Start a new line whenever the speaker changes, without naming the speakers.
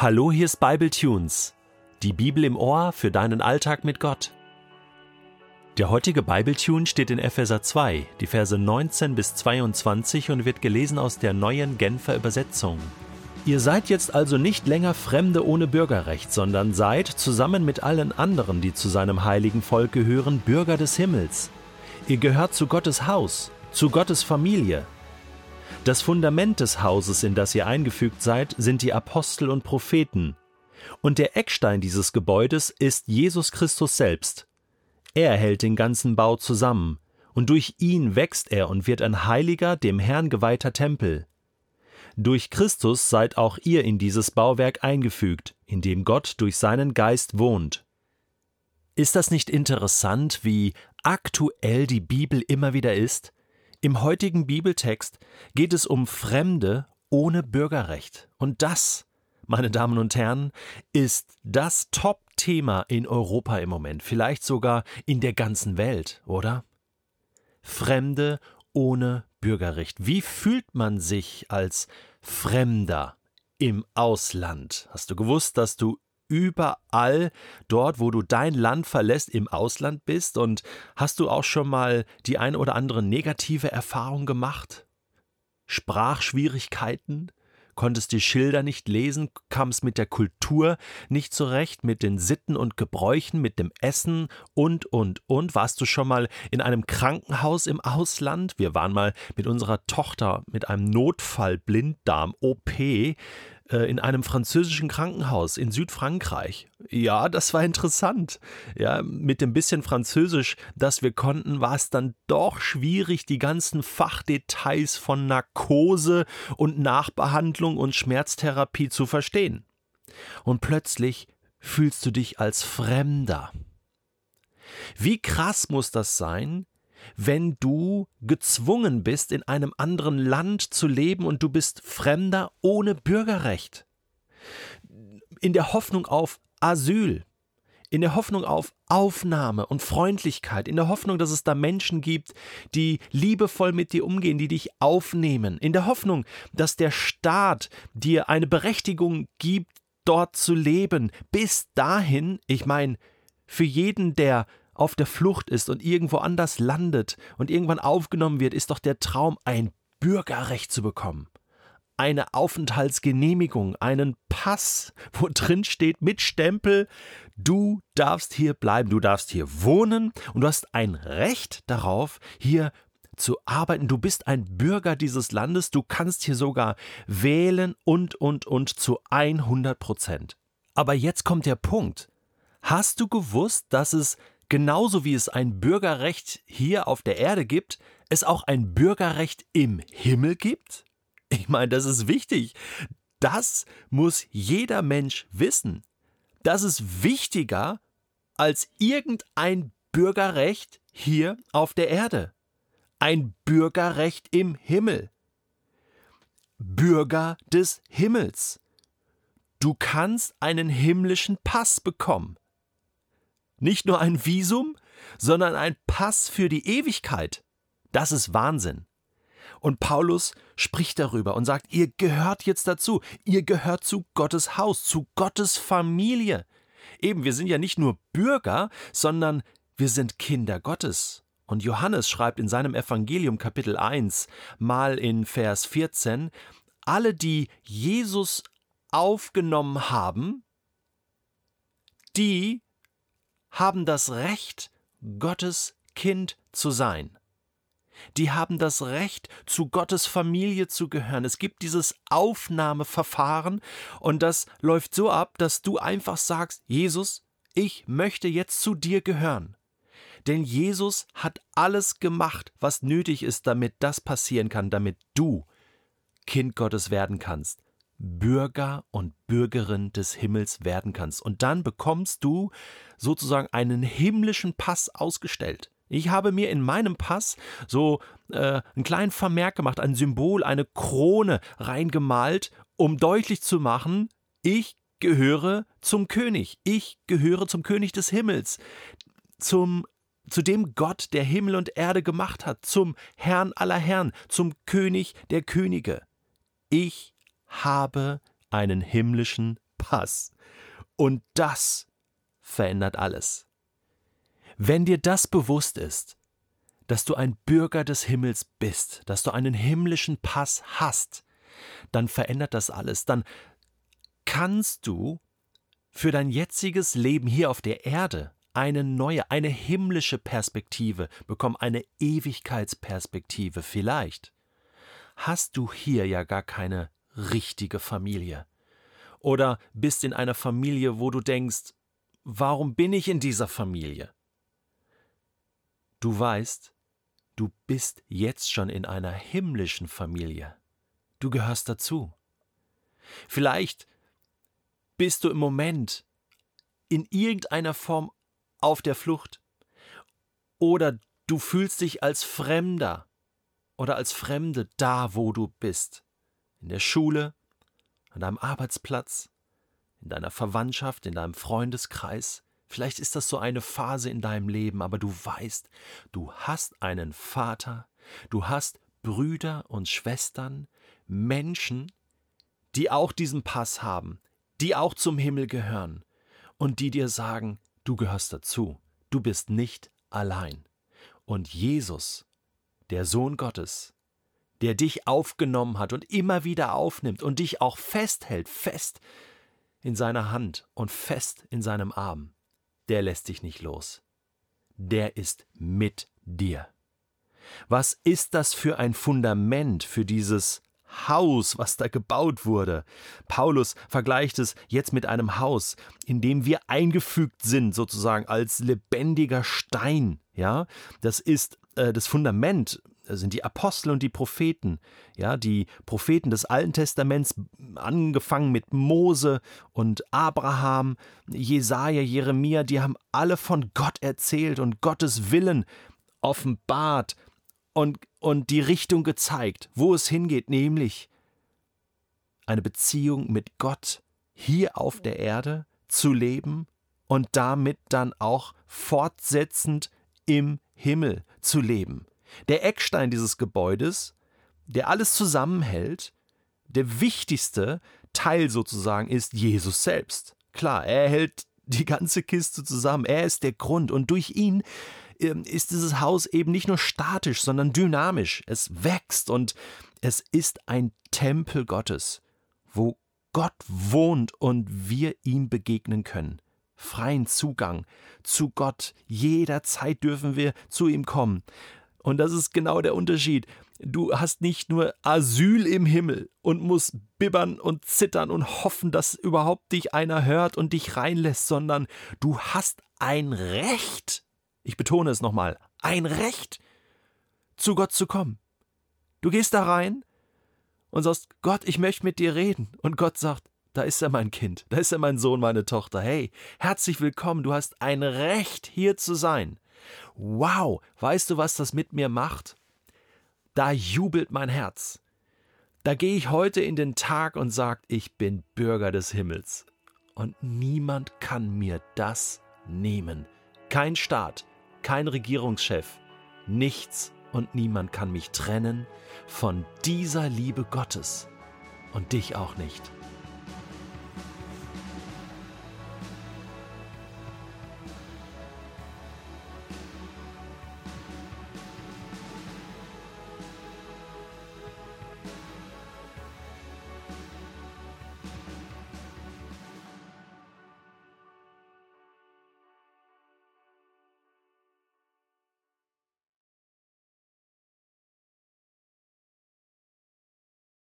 Hallo, hier ist Bible Tunes, die Bibel im Ohr für deinen Alltag mit Gott. Der heutige Bible Tune steht in Epheser 2, die Verse 19 bis 22 und wird gelesen aus der neuen Genfer Übersetzung. Ihr seid jetzt also nicht länger Fremde ohne Bürgerrecht, sondern seid zusammen mit allen anderen, die zu seinem heiligen Volk gehören, Bürger des Himmels. Ihr gehört zu Gottes Haus, zu Gottes Familie. Das Fundament des Hauses, in das ihr eingefügt seid, sind die Apostel und Propheten. Und der Eckstein dieses Gebäudes ist Jesus Christus selbst. Er hält den ganzen Bau zusammen, und durch ihn wächst er und wird ein heiliger, dem Herrn geweihter Tempel. Durch Christus seid auch ihr in dieses Bauwerk eingefügt, in dem Gott durch seinen Geist wohnt. Ist das nicht interessant, wie aktuell die Bibel immer wieder ist? Im heutigen Bibeltext geht es um Fremde ohne Bürgerrecht. Und das, meine Damen und Herren, ist das Top-Thema in Europa im Moment, vielleicht sogar in der ganzen Welt, oder? Fremde ohne Bürgerrecht. Wie fühlt man sich als Fremder im Ausland? Hast du gewusst, dass du überall dort, wo du dein Land verlässt, im Ausland bist? Und hast du auch schon mal die ein oder andere negative Erfahrung gemacht? Sprachschwierigkeiten? Konntest die Schilder nicht lesen, kamst mit der Kultur nicht zurecht, mit den Sitten und Gebräuchen, mit dem Essen und, und, und. Warst du schon mal in einem Krankenhaus im Ausland? Wir waren mal mit unserer Tochter mit einem Notfall-Blinddarm-OP äh, in einem französischen Krankenhaus in Südfrankreich. Ja, das war interessant. Ja, mit dem bisschen Französisch, das wir konnten, war es dann doch schwierig, die ganzen Fachdetails von Narkose und Nachbehandlung und Schmerztherapie zu verstehen. Und plötzlich fühlst du dich als Fremder. Wie krass muss das sein, wenn du gezwungen bist, in einem anderen Land zu leben und du bist Fremder ohne Bürgerrecht. In der Hoffnung auf Asyl, in der Hoffnung auf Aufnahme und Freundlichkeit, in der Hoffnung, dass es da Menschen gibt, die liebevoll mit dir umgehen, die dich aufnehmen, in der Hoffnung, dass der Staat dir eine Berechtigung gibt, dort zu leben. Bis dahin, ich meine, für jeden, der auf der Flucht ist und irgendwo anders landet und irgendwann aufgenommen wird, ist doch der Traum, ein Bürgerrecht zu bekommen. Eine Aufenthaltsgenehmigung, einen Pass, wo drin steht mit Stempel, du darfst hier bleiben, du darfst hier wohnen und du hast ein Recht darauf, hier zu arbeiten. Du bist ein Bürger dieses Landes, du kannst hier sogar wählen und, und, und zu 100 Prozent. Aber jetzt kommt der Punkt. Hast du gewusst, dass es genauso wie es ein Bürgerrecht hier auf der Erde gibt, es auch ein Bürgerrecht im Himmel gibt? Ich meine, das ist wichtig. Das muss jeder Mensch wissen. Das ist wichtiger als irgendein Bürgerrecht hier auf der Erde. Ein Bürgerrecht im Himmel. Bürger des Himmels. Du kannst einen himmlischen Pass bekommen. Nicht nur ein Visum, sondern ein Pass für die Ewigkeit. Das ist Wahnsinn. Und Paulus spricht darüber und sagt, ihr gehört jetzt dazu, ihr gehört zu Gottes Haus, zu Gottes Familie. Eben, wir sind ja nicht nur Bürger, sondern wir sind Kinder Gottes. Und Johannes schreibt in seinem Evangelium Kapitel 1 mal in Vers 14, alle, die Jesus aufgenommen haben, die haben das Recht, Gottes Kind zu sein. Die haben das Recht, zu Gottes Familie zu gehören. Es gibt dieses Aufnahmeverfahren und das läuft so ab, dass du einfach sagst, Jesus, ich möchte jetzt zu dir gehören. Denn Jesus hat alles gemacht, was nötig ist, damit das passieren kann, damit du Kind Gottes werden kannst. Bürger und Bürgerin des Himmels werden kannst. Und dann bekommst du sozusagen einen himmlischen Pass ausgestellt. Ich habe mir in meinem Pass so äh, einen kleinen Vermerk gemacht, ein Symbol, eine Krone reingemalt, um deutlich zu machen, ich gehöre zum König. Ich gehöre zum König des Himmels, zum zu dem Gott, der Himmel und Erde gemacht hat, zum Herrn aller Herren, zum König der Könige. Ich habe einen himmlischen Pass. Und das verändert alles. Wenn dir das bewusst ist, dass du ein Bürger des Himmels bist, dass du einen himmlischen Pass hast, dann verändert das alles. Dann kannst du für dein jetziges Leben hier auf der Erde eine neue, eine himmlische Perspektive bekommen, eine Ewigkeitsperspektive vielleicht. Hast du hier ja gar keine richtige Familie. Oder bist in einer Familie, wo du denkst, warum bin ich in dieser Familie? Du weißt, du bist jetzt schon in einer himmlischen Familie. Du gehörst dazu. Vielleicht bist du im Moment in irgendeiner Form auf der Flucht. Oder du fühlst dich als Fremder oder als Fremde da, wo du bist. In der Schule, an deinem Arbeitsplatz, in deiner Verwandtschaft, in deinem Freundeskreis. Vielleicht ist das so eine Phase in deinem Leben, aber du weißt, du hast einen Vater, du hast Brüder und Schwestern, Menschen, die auch diesen Pass haben, die auch zum Himmel gehören und die dir sagen, du gehörst dazu, du bist nicht allein. Und Jesus, der Sohn Gottes, der dich aufgenommen hat und immer wieder aufnimmt und dich auch festhält, fest in seiner Hand und fest in seinem Arm, der lässt dich nicht los. Der ist mit dir. Was ist das für ein Fundament für dieses Haus, was da gebaut wurde. Paulus vergleicht es jetzt mit einem Haus, in dem wir eingefügt sind, sozusagen als lebendiger Stein. Ja, das ist äh, das Fundament sind die Apostel und die Propheten, ja, die Propheten des Alten Testaments, angefangen mit Mose und Abraham, Jesaja, Jeremia, die haben alle von Gott erzählt und Gottes Willen offenbart und, und die Richtung gezeigt, wo es hingeht, nämlich eine Beziehung mit Gott hier auf der Erde zu leben und damit dann auch fortsetzend im Himmel zu leben. Der Eckstein dieses Gebäudes, der alles zusammenhält, der wichtigste Teil sozusagen ist Jesus selbst. Klar, er hält die ganze Kiste zusammen, er ist der Grund und durch ihn ähm, ist dieses Haus eben nicht nur statisch, sondern dynamisch. Es wächst und es ist ein Tempel Gottes, wo Gott wohnt und wir ihm begegnen können. Freien Zugang zu Gott. Jederzeit dürfen wir zu ihm kommen. Und das ist genau der Unterschied. Du hast nicht nur Asyl im Himmel und musst bibbern und zittern und hoffen, dass überhaupt dich einer hört und dich reinlässt, sondern du hast ein Recht, ich betone es nochmal, ein Recht, zu Gott zu kommen. Du gehst da rein und sagst, Gott, ich möchte mit dir reden. Und Gott sagt, da ist er mein Kind, da ist er mein Sohn, meine Tochter. Hey, herzlich willkommen, du hast ein Recht, hier zu sein. Wow, weißt du, was das mit mir macht? Da jubelt mein Herz. Da gehe ich heute in den Tag und sage, ich bin Bürger des Himmels. Und niemand kann mir das nehmen. Kein Staat, kein Regierungschef, nichts und niemand kann mich trennen von dieser Liebe Gottes. Und dich auch nicht.